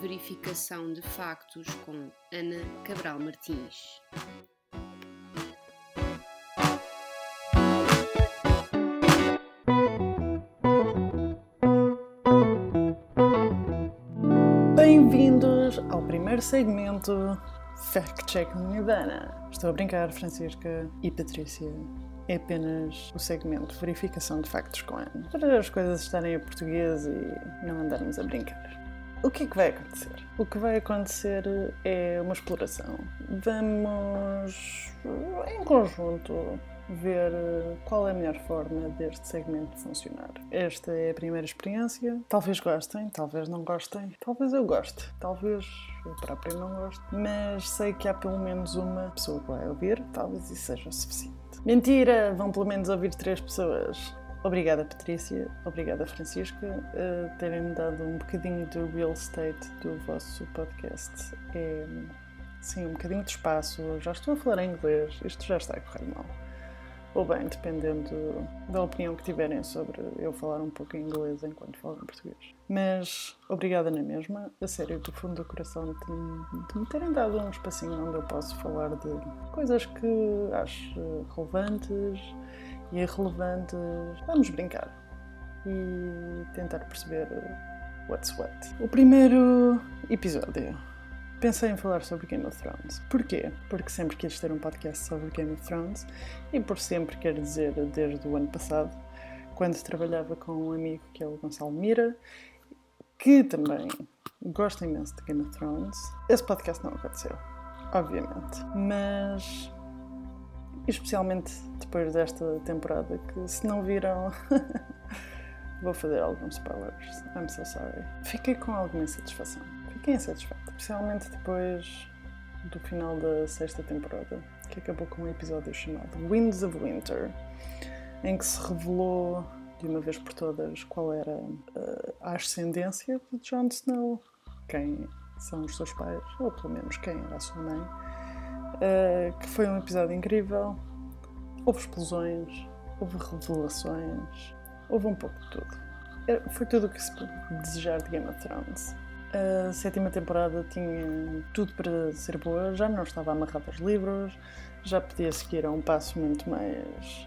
Verificação de factos com Ana Cabral Martins. Segmento Fact Check Dana. Estou a brincar, Francisca e Patrícia. É apenas o segmento Verificação de Factos com Ana. Para as coisas estarem em português e não andarmos a brincar. O que é que vai acontecer? O que vai acontecer é uma exploração. Vamos, em conjunto, ver qual é a melhor forma deste segmento funcionar. Esta é a primeira experiência. Talvez gostem, talvez não gostem, talvez eu goste, talvez eu próprio não goste, mas sei que há pelo menos uma pessoa que vai ouvir, talvez isso seja o suficiente. Mentira! Vão pelo menos ouvir três pessoas. Obrigada, Patrícia. Obrigada, Francisca, uh, terem-me dado um bocadinho do real estate do vosso podcast. É, sim, um bocadinho de espaço. Já estou a falar em inglês, isto já está a correr mal. Ou bem, dependendo da opinião que tiverem sobre eu falar um pouco em inglês enquanto falo em português. Mas obrigada na mesma, a sério, do fundo do coração, de, de me terem dado um espacinho onde eu posso falar de coisas que acho relevantes e irrelevantes. Vamos brincar e tentar perceber what's what. O primeiro episódio. Pensei em falar sobre Game of Thrones. Porquê? Porque sempre quis ter um podcast sobre Game of Thrones e por sempre quer dizer desde o ano passado, quando trabalhava com um amigo que é o Gonçalo Mira, que também gosta imenso de Game of Thrones. Esse podcast não aconteceu, obviamente. Mas especialmente depois desta temporada, que se não viram, vou fazer alguns spoilers. I'm so sorry. Fiquei com alguma insatisfação. Fiquei insatisfeita, especialmente depois do final da sexta temporada, que acabou com um episódio chamado Winds of Winter, em que se revelou de uma vez por todas qual era uh, a ascendência de Jon Snow, quem são os seus pais, ou pelo menos quem era a sua mãe. Uh, que foi um episódio incrível. Houve explosões, houve revelações, houve um pouco de tudo. Foi tudo o que se pode desejar de Game of Thrones. A sétima temporada tinha tudo para ser boa, já não estava amarrada aos livros, já podia seguir a um passo muito mais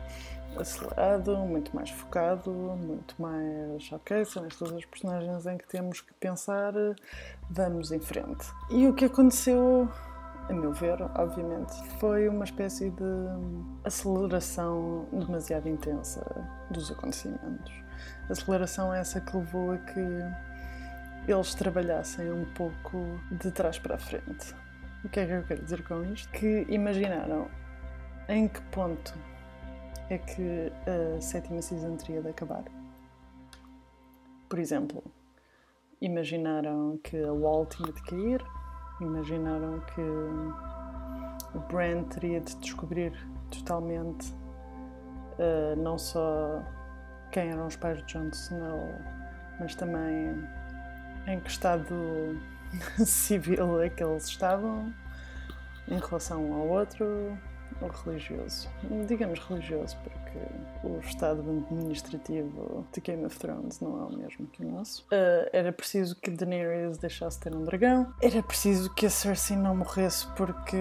acelerado, muito mais focado, muito mais ok, são estas as personagens em que temos que pensar, vamos em frente. E o que aconteceu a meu ver, obviamente, foi uma espécie de aceleração demasiado intensa dos acontecimentos. Aceleração essa que levou a que eles trabalhassem um pouco de trás para a frente. O que é que eu quero dizer com isto? Que imaginaram em que ponto é que a sétima season teria de acabar. Por exemplo, imaginaram que a Wall tinha de cair, imaginaram que o Bran teria de descobrir totalmente uh, não só quem eram os pais de Jon Snow, mas também em que estado civil é que eles estavam em relação ao outro, ou religioso. Digamos religioso, o estado administrativo de Game of Thrones não é o mesmo que o nosso. Uh, era preciso que Daenerys deixasse de ter um dragão. Era preciso que a Cersei não morresse porque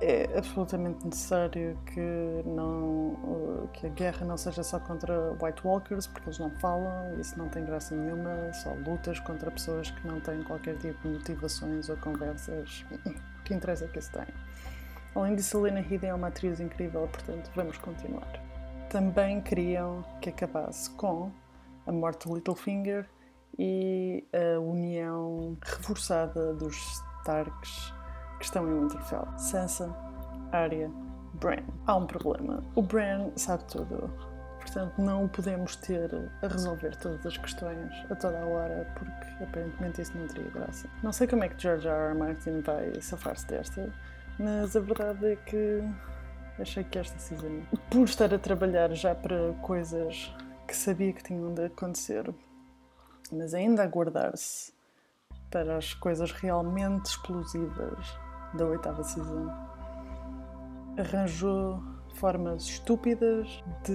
é absolutamente necessário que, não, que a guerra não seja só contra White Walkers, porque eles não falam, isso não tem graça nenhuma, só lutas contra pessoas que não têm qualquer tipo de motivações ou conversas. O que interessa é que isso tem. Além disso, Lena Headey é uma atriz incrível, portanto, vamos continuar. Também queriam que acabasse com a morte de Littlefinger e a união reforçada dos Starks que estão em Winterfell. Sansa, Arya, Bran. Há um problema. O Bran sabe tudo. Portanto, não podemos ter a resolver todas as questões a toda a hora, porque aparentemente isso não teria graça. Não sei como é que George R. R. Martin vai safar-se desta, Mas a verdade é que achei que esta season, por estar a trabalhar já para coisas que sabia que tinham de acontecer, mas ainda a guardar-se para as coisas realmente explosivas da oitava season, arranjou formas estúpidas de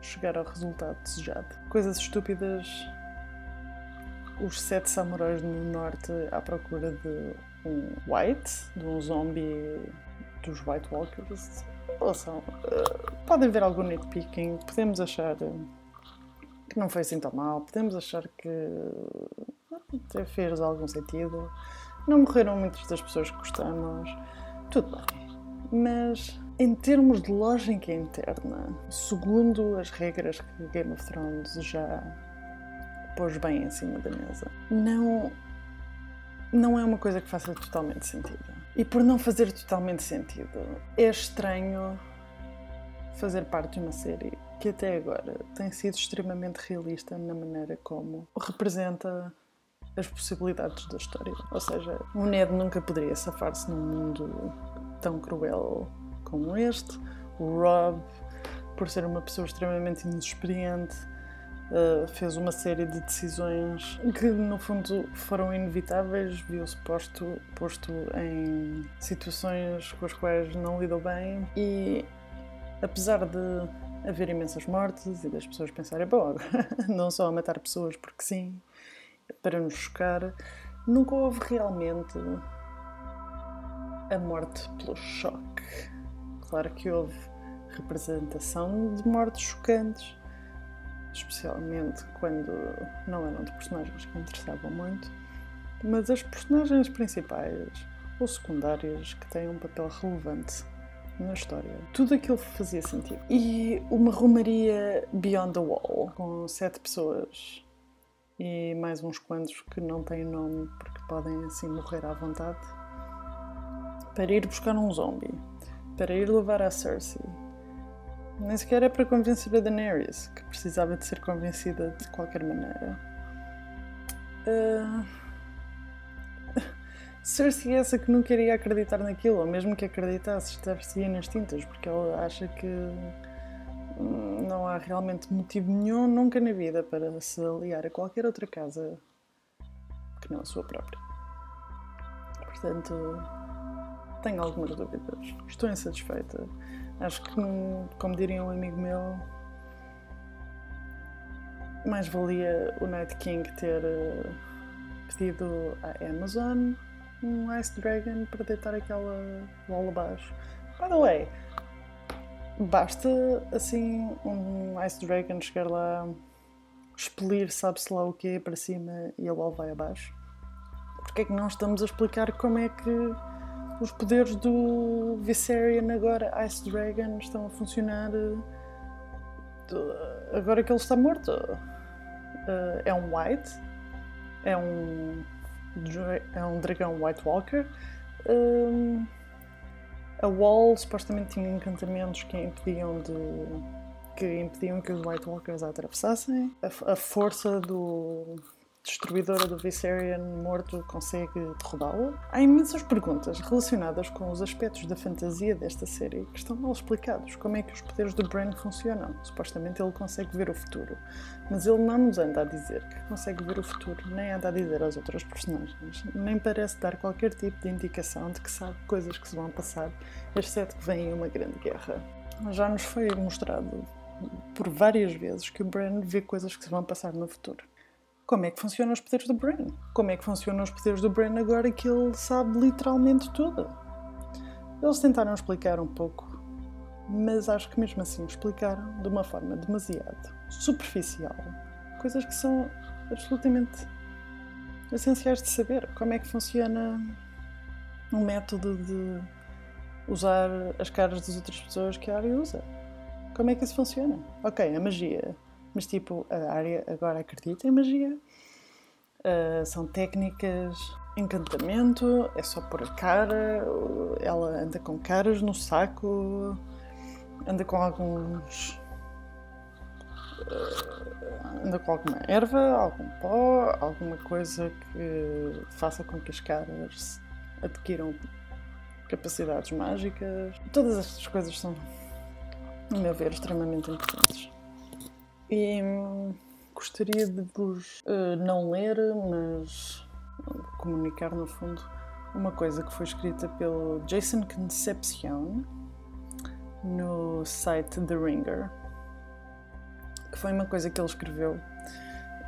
chegar ao resultado desejado. Coisas estúpidas. Os sete samurais no norte à procura de um white, de um zombie dos White Walkers. Ouçam, uh, pode haver algum nitpicking, podemos achar que não foi assim tão mal, podemos achar que até fez algum sentido. Não morreram muitas das pessoas que gostamos, tudo bem. Mas em termos de lógica interna, segundo as regras que Game of Thrones já pôs bem em cima da mesa, não, não é uma coisa que faça totalmente sentido. E por não fazer totalmente sentido, é estranho fazer parte de uma série que até agora tem sido extremamente realista na maneira como representa as possibilidades da história. Ou seja, o Ned nunca poderia safar-se num mundo tão cruel como este. O Rob, por ser uma pessoa extremamente inexperiente, uh, fez uma série de decisões que, no fundo, foram inevitáveis, viu-se posto, posto em situações com as quais não lidou bem e, apesar de haver imensas mortes e das pessoas pensarem, bom, não só a matar pessoas porque sim, para nos chocar, nunca houve realmente a morte pelo choque. Claro que houve representação de mortes chocantes, especialmente quando não eram de personagens que interessavam muito, mas as personagens principais ou secundárias que têm um papel relevante na história. Tudo aquilo fazia sentido. E uma romaria Beyond the Wall, com sete pessoas e mais uns quantos que não têm nome porque podem assim morrer à vontade, para ir buscar um zombie para ir levar a Cersei. Nem sequer é para convencer a Daenerys, que precisava de ser convencida de qualquer maneira. Uh... Cersei é essa que não queria acreditar naquilo, ou mesmo que acreditasse, estar-se nas tintas, porque ela acha que hum, não há realmente motivo nenhum nunca na vida para se aliar a qualquer outra casa que não a sua própria. Portanto, tenho algumas dúvidas. Estou insatisfeita. Acho que, como diria um amigo meu, mais valia o Night King ter uh, pedido à Amazon um Ice Dragon para deitar aquela bola abaixo. By the way, basta assim um Ice Dragon chegar lá, expelir sabe-se lá o que para cima e a bola vai abaixo? Porque é que não estamos a explicar como é que os poderes do Viserion agora, Ice Dragon, estão a funcionar eh, agora que ele está morto. Uh, é um White, é um, é um dragão White Walker. Um, a Wall supostamente tinha encantamentos que impediam de que impediam que os White Walkers a atravessassem. A, a força do destruidora do Viserion morto consegue derrubá-la? Há imensas perguntas relacionadas com os aspectos da fantasia desta série que estão mal explicados. Como é que os poderes do Bran funcionam? Supostamente ele consegue ver o futuro, mas ele não nos anda a dizer que consegue ver o futuro, nem anda a dizer aos outros personagens, nem parece dar qualquer tipo de indicação de que sabe coisas que se vão passar, exceto que vem uma grande guerra. Já nos foi mostrado por várias vezes que o Bran vê coisas que se vão passar no futuro como é que funcionam os poderes do Bran? Como é que funcionam os poderes do Bran agora que ele sabe literalmente tudo? Eles tentaram explicar um pouco, mas acho que mesmo assim explicaram de uma forma demasiado superficial coisas que são absolutamente essenciais de saber. Como é que funciona um método de usar as caras das outras pessoas que a área usa? Como é que isso funciona? Ok, a magia mas tipo, a área agora acredita em magia. Uh, são técnicas, encantamento, é só pôr a cara, ela anda com caras no saco, anda com alguns. Uh, anda com alguma erva, algum pó, alguma coisa que faça com que as caras adquiram capacidades mágicas. Todas estas coisas são, a meu ver, extremamente importantes. E hum, gostaria de vos uh, não ler, mas comunicar no fundo uma coisa que foi escrita pelo Jason Concepcion no site The Ringer, que foi uma coisa que ele escreveu.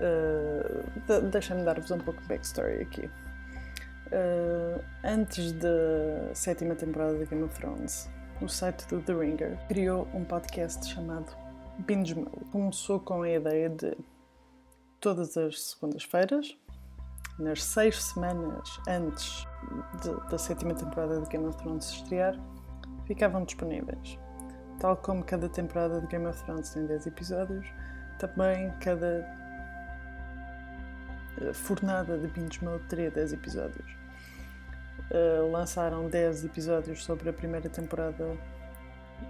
Uh, Deixa-me dar-vos um pouco de backstory aqui. Uh, antes da sétima temporada de Game of Thrones, o site do The Ringer criou um podcast chamado Binge. Começou com a ideia de todas as segundas-feiras, nas seis semanas antes de, da sétima temporada de Game of Thrones estrear, ficavam disponíveis. Tal como cada temporada de Game of Thrones tem 10 episódios, também cada eh, fornada de Binge teria 10 episódios. Uh, lançaram 10 episódios sobre a primeira temporada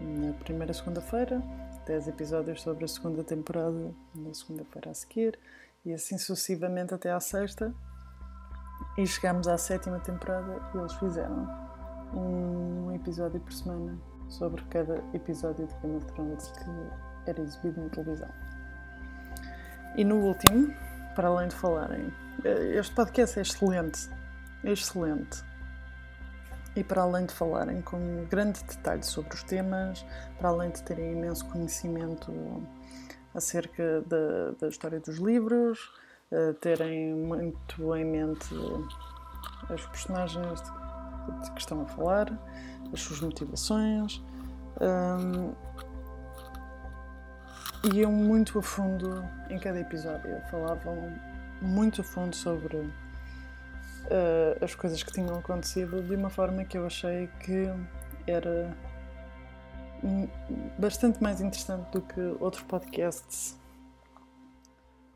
na primeira segunda-feira, 10 episódios sobre a segunda temporada na segunda-feira a seguir, e assim sucessivamente até à sexta, e chegámos à sétima temporada e eles fizeram um episódio por semana sobre cada episódio de Game of Thrones que era exibido na televisão. E no último, para além de falarem, eh, este podcast é excelente, é excelente. E para além de falarem com grande detalhe sobre os temas, para além de terem imenso conhecimento acerca da, da história dos livros, terem muito em mente as personagens de, que estão a falar, as suas motivações. Um, iam muito a fundo em cada episódio, falavam muito a fundo sobre uh, as coisas que tinham acontecido de uma forma que eu achei que era bastante mais interessante do que outros podcasts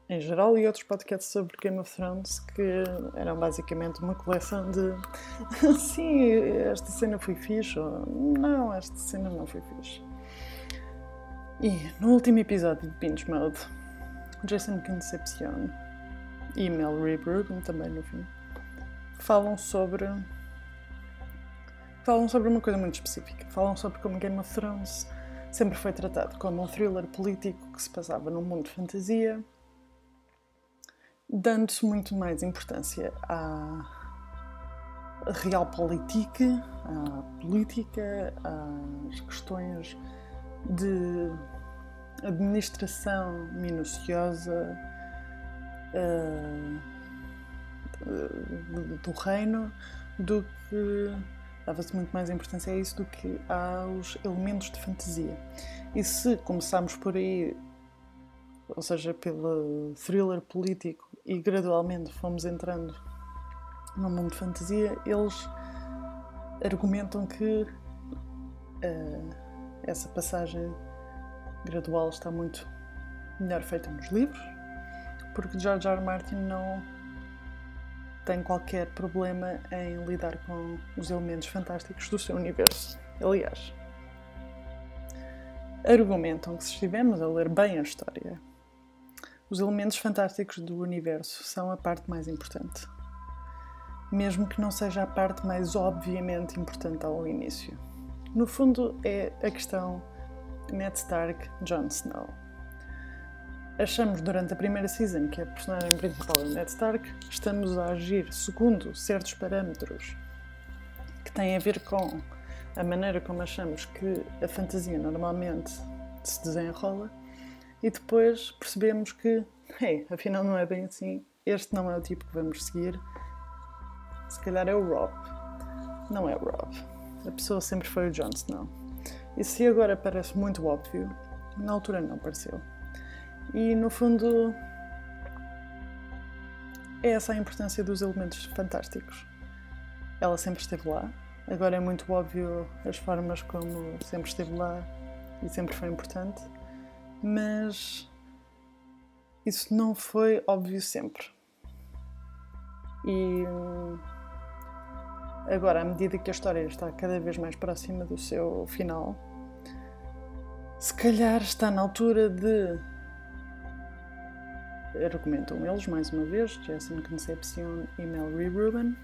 em geral e outros podcasts sobre Game of Thrones que eram basicamente uma coleção de sim, esta cena foi fixe ou não, esta cena não foi fixe. E no último episódio de Binge Mode, Jason Concepcion e Mel Rubin também no fim falam sobre falam sobre uma coisa muito específica. Falam sobre como Game of Thrones sempre foi tratado como um thriller político que se passava num mundo de fantasia dando-se muito mais importância à realpolitik, à política, às questões de administração minuciosa uh, do reino do que dava-se muito mais importância a isso do que aos elementos de fantasia. E se começarmos por aí, ou seja, pelo thriller político e gradualmente fomos entrando no mundo de fantasia, eles argumentam que uh, essa passagem gradual está muito melhor feita nos livros, porque George R. R. Martin não tem qualquer problema em lidar com os elementos fantásticos do seu universo. Aliás, argumentam que se estivermos a ler bem a história os elementos fantásticos do universo são a parte mais importante, mesmo que não seja a parte mais obviamente importante ao início. No fundo, é a questão Ned Stark, Jon Snow. Achamos durante a primeira season que a personagem principal é Ned Stark, estamos a agir segundo certos parâmetros que têm a ver com a maneira como achamos que a fantasia normalmente se desenrola e depois percebemos que, hey, afinal não é bem assim, este não é o tipo que vamos seguir, se calhar é o Rob. Não é o Rob. A pessoa sempre foi o Jon Snow. E se agora parece muito óbvio, na altura não pareceu. E no fundo, é essa a importância dos elementos fantásticos. Ela sempre esteve lá, agora é muito óbvio as formas como sempre esteve lá e sempre foi importante mas isso não foi óbvio sempre. E agora, à medida que a história está cada vez mais próxima do seu final, se calhar está na altura de. Argumentam eles, mais uma vez, Jason Concepcion e Mel Rubin,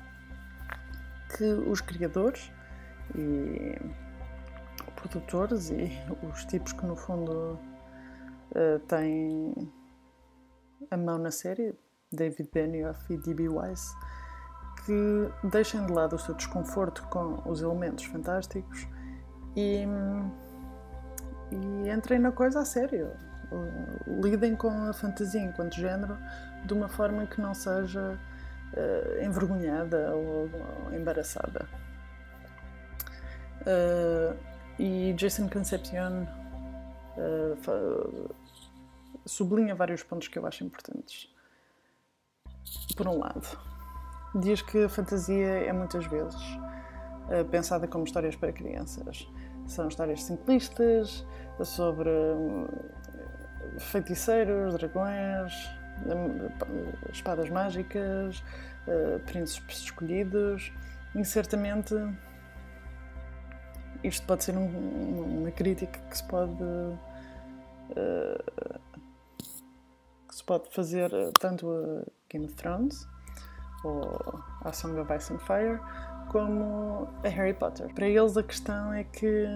que os criadores e produtores e os tipos que no fundo uh, têm a mão na série, David Benioff e D.B. Weiss, que deixem de lado o seu desconforto com os elementos fantásticos e, e entrem na coisa a sério. Lidem com a fantasia enquanto género de uma forma que não seja uh, envergonhada ou, ou embaraçada. Uh, e Jason Concepcion uh, sublinha vários pontos que eu acho importantes. Por um lado, diz que a fantasia é muitas vezes pensada como histórias para crianças. São histórias simplistas sobre uh, feiticeiros, dragões, espadas mágicas, príncipes escolhidos, e certamente isto pode ser um, uma crítica que se pode uh, que se pode fazer eh, tanto a Game of Thrones ou a Song of Ice and Fire como a Harry Potter. Para eles a questão é que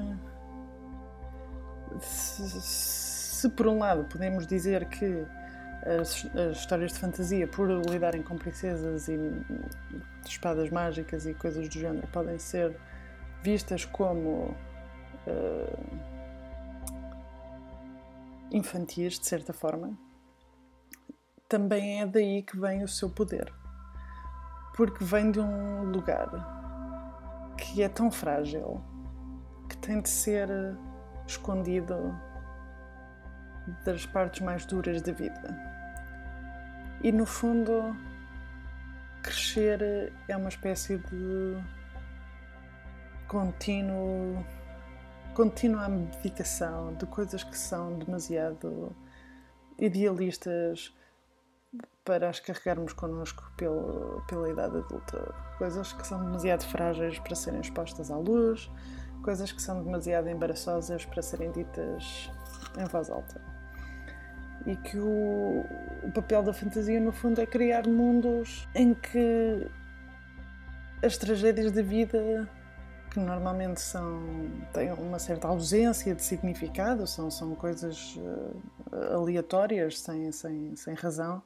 se, se por um lado podemos dizer que as, as, histórias de fantasia, por lidarem com princesas e espadas mágicas e coisas do género, podem ser vistas como uh, infantis, de certa forma, também é daí que vem o seu poder. Porque vem de um lugar que é tão frágil que tem de ser escondido das partes mais duras da vida. E no fundo, crescer é uma espécie de contínuo, contínua meditação de coisas que são demasiado idealistas para as carregarmos connosco pela, pela idade adulta. Coisas que são demasiado frágeis para serem expostas à luz, coisas que são demasiado embaraçosas para serem ditas em voz alta. E que o, o papel da fantasia, no fundo, é criar mundos em que as tragédias da vida que normalmente são, têm uma certa ausência de significado, são, são coisas uh, aleatórias, sem, sem, sem razão,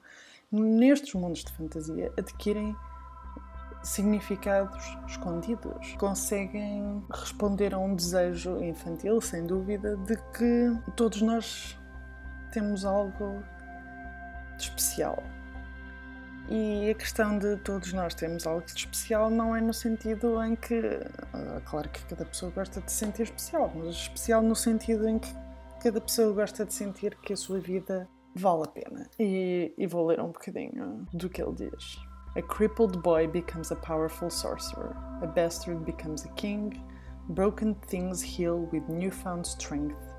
nestes mundos de fantasia adquirem significados escondidos. Conseguem responder a um desejo infantil, sem dúvida, de que todos nós temos algo de especial e a questão de todos nós termos algo de especial não é no sentido em que, ah, claro que cada pessoa gosta de se sentir especial, mas especial no sentido em que cada pessoa gosta de sentir que a sua vida vale a pena. E, e vou ler um bocadinho do que ele diz. A crippled boy becomes a powerful sorcerer. A bastard becomes a king. Broken things heal with newfound strength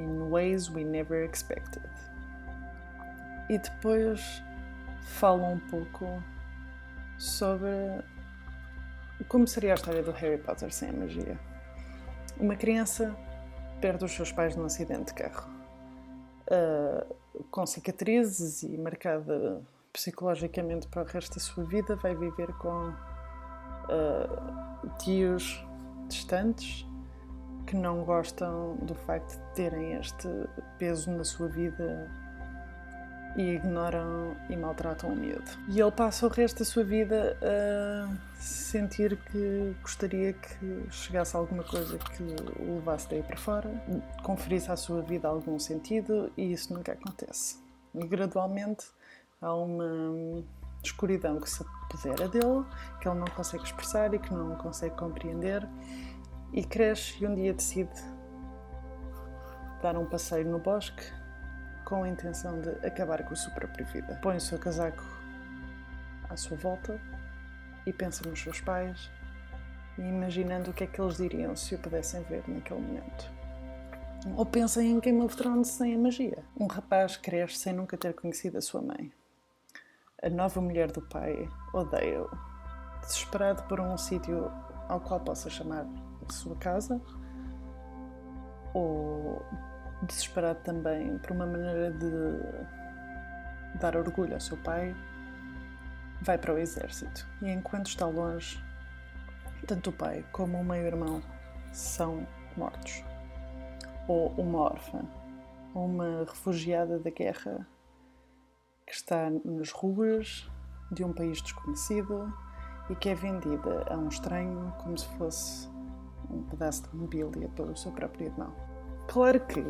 in ways we never expected. E depois fala um pouco sobre como seria a história do Harry Potter sem a magia. Uma criança perde os seus pais num acidente de carro, uh, com cicatrizes e marcada psicologicamente para o resto da sua vida, vai viver com uh, tios distantes que não gostam do facto de terem este peso na sua vida e ignoram e maltratam o medo. E ele passa o resto da sua vida a sentir que gostaria que chegasse alguma coisa que o levasse daí para fora, conferisse à sua vida algum sentido e isso nunca acontece. E gradualmente há uma escuridão que se apodera dele, que ele não consegue expressar e que não consegue compreender, e cresce e um dia decide dar um passeio no bosque com a intenção de acabar com a sua própria vida. Põe o seu casaco à sua volta e pensa nos seus pais, e imaginando o que é que eles diriam se o pudessem ver naquele momento. Ou pensa em Game of Thrones sem a magia. Um rapaz cresce sem nunca ter conhecido a sua mãe. A nova mulher do pai odeia-o. Desesperado por um sítio ao qual possa chamar sua casa, ou desesperado também por uma maneira de dar orgulho ao seu pai, vai para o exército. E enquanto está longe, tanto o pai como o meio-irmão são mortos. Ou uma órfã, uma refugiada da guerra que está nas ruas de um país desconhecido e que é vendida a um estranho como se fosse um pedaço de mobília pelo seu próprio irmão. Claro que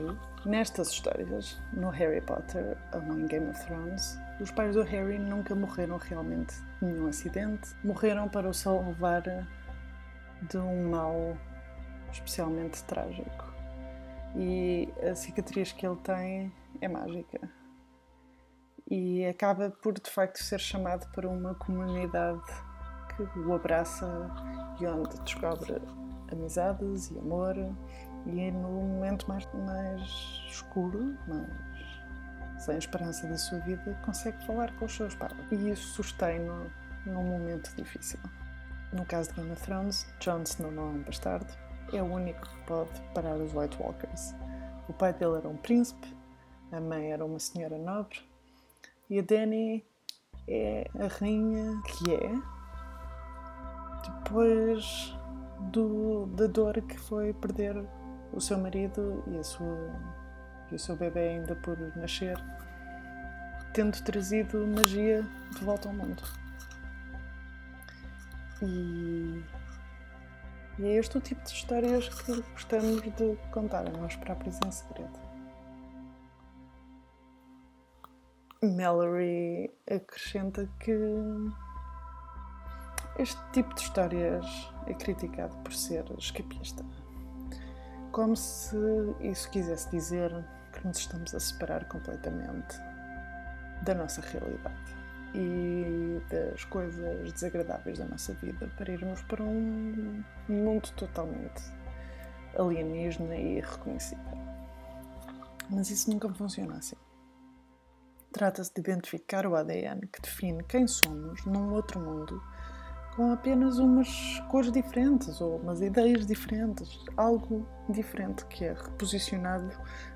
nestas histórias, no Harry Potter ou em Game of Thrones, os pais do Harry nunca morreram realmente de nenhum acidente, morreram para o salvar de um mal especialmente trágico. E a cicatriz que ele tem é mágica. E acaba por de facto ser chamado para uma comunidade que o abraça e onde descobre amizades e amor e no momento mais, mais escuro, mais sem esperança da sua vida, consegue falar com os seus pais. E isso sustém-no num momento difícil. No caso de Game of Thrones, Jon Snow não é um bastardo, é o único que pode parar os White Walkers. O pai dele era um príncipe, a mãe era uma senhora nobre e a Dany é a rainha que é depois do, da dor que foi perder o seu marido e, sua, e o seu bebê ainda por nascer, tendo trazido magia de volta ao mundo. E, e é este o tipo de histórias que gostamos de contar a nós próprios em segredo. Mallory acrescenta que este tipo de histórias é criticado por ser escapista. Como se isso quisesse dizer que nos estamos a separar completamente da nossa realidade e das coisas desagradáveis da nossa vida para irmos para um mundo totalmente alienígena e irreconhecível. Mas isso nunca funciona assim. Trata-se de identificar o ADN que define quem somos num outro mundo com apenas umas cores diferentes ou umas ideias diferentes, algo diferente que é reposicionado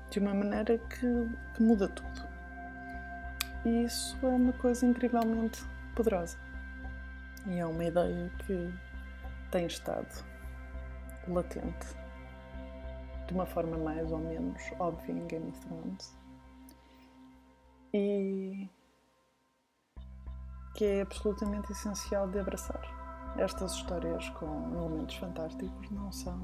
de uma maneira que, que muda tudo. E isso é uma coisa incrivelmente poderosa. E é uma ideia que tem estado latente, de uma forma mais ou menos óbvia em Game of Thrones. E que é absolutamente essencial de abraçar. Estas histórias com elementos fantásticos não são,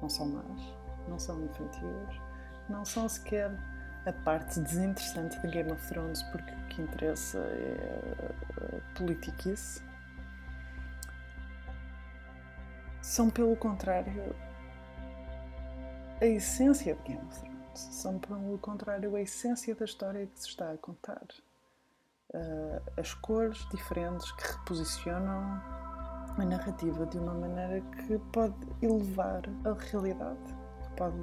não são más, não são infantis, não são sequer a parte desinteressante de Game of Thrones, porque o que interessa é politiquice. São, pelo contrário, a essência de Game of Thrones. São, pelo contrário, a essência da história que se está a contar uh, as cores diferentes que reposicionam a narrativa de uma maneira que pode elevar a realidade, que pode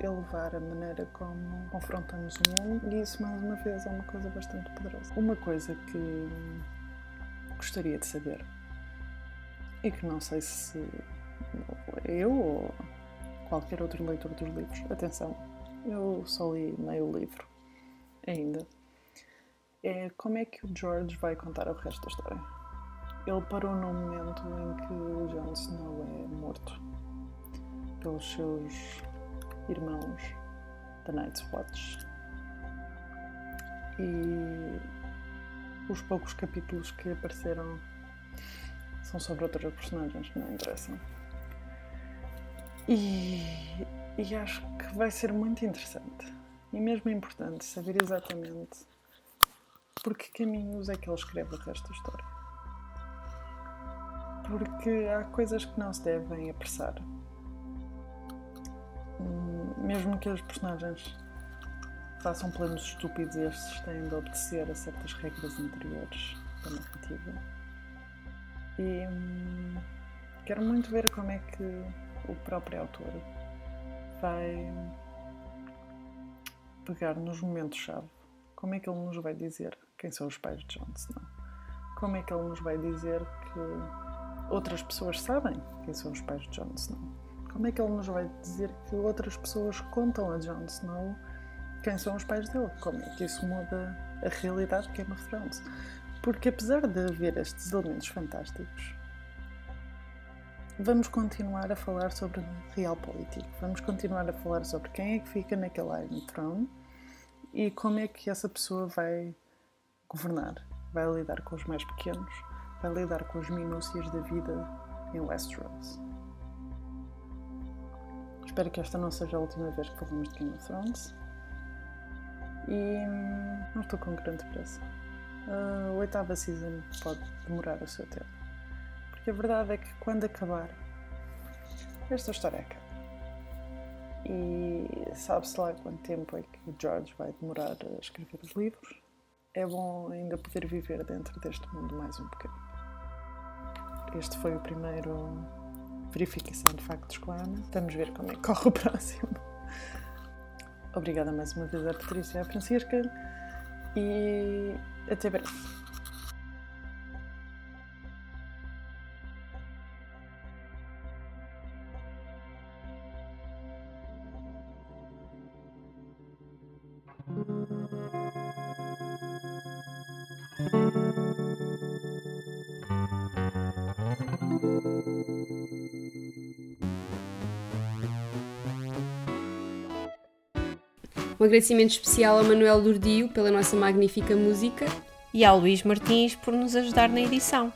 elevar a maneira como confrontamos o mundo, e isso, mais uma vez, é uma coisa bastante poderosa. Uma coisa que gostaria de saber e que não sei se eu ou qualquer outro leitor dos livros, atenção, eu só li meio livro ainda é como é que o George vai contar o resto da história. Ele parou num momento em que Jon Snow é morto pelos seus irmãos da Night's Watch. E os poucos capítulos que apareceram são sobre outras personagens que não interessam. E, e acho que vai ser muito interessante e mesmo importante saber exatamente por que caminhos é que ele escreve o história? Porque há coisas que não se devem apressar. Hum, mesmo que os personagens façam planos estúpidos, estes têm de obedecer a certas regras anteriores da narrativa. E hum, quero muito ver como é que o próprio autor vai pegar nos momentos-chave. Como é que ele nos vai dizer quem são os pais de Jon Snow. Como é que ele nos vai dizer que outras pessoas sabem quem são os pais de Jon Snow? Como é que ele nos vai dizer que outras pessoas contam a Jon Snow quem são os pais dele? Como é que isso muda a realidade de Game of Thrones? Porque apesar de haver estes elementos fantásticos, vamos continuar a falar sobre realpolitik, vamos continuar a falar sobre quem é que fica naquele Iron Throne e como é que essa pessoa vai governar, vai lidar com os mais pequenos, vai lidar com as minúcias da vida em Westeros. Espero que esta não seja a última vez que falamos de Game of Thrones. E hum, não estou com grande pressa. A oitava season pode demorar o seu tempo. Porque a verdade é que quando acabar, esta história acaba. E sabe-se lá quanto tempo é que George vai demorar a escrever os livros. É bom ainda poder viver dentro deste mundo mais um bocadinho. Este foi o primeiro verificação de factos com a Ana. Vamos ver como é que corre o próximo. Obrigada mais uma vez à Patrícia e à Francisca e até breve. Agradecimento especial ao Manuel Durdio pela nossa magnífica música e ao Luís Martins por nos ajudar na edição.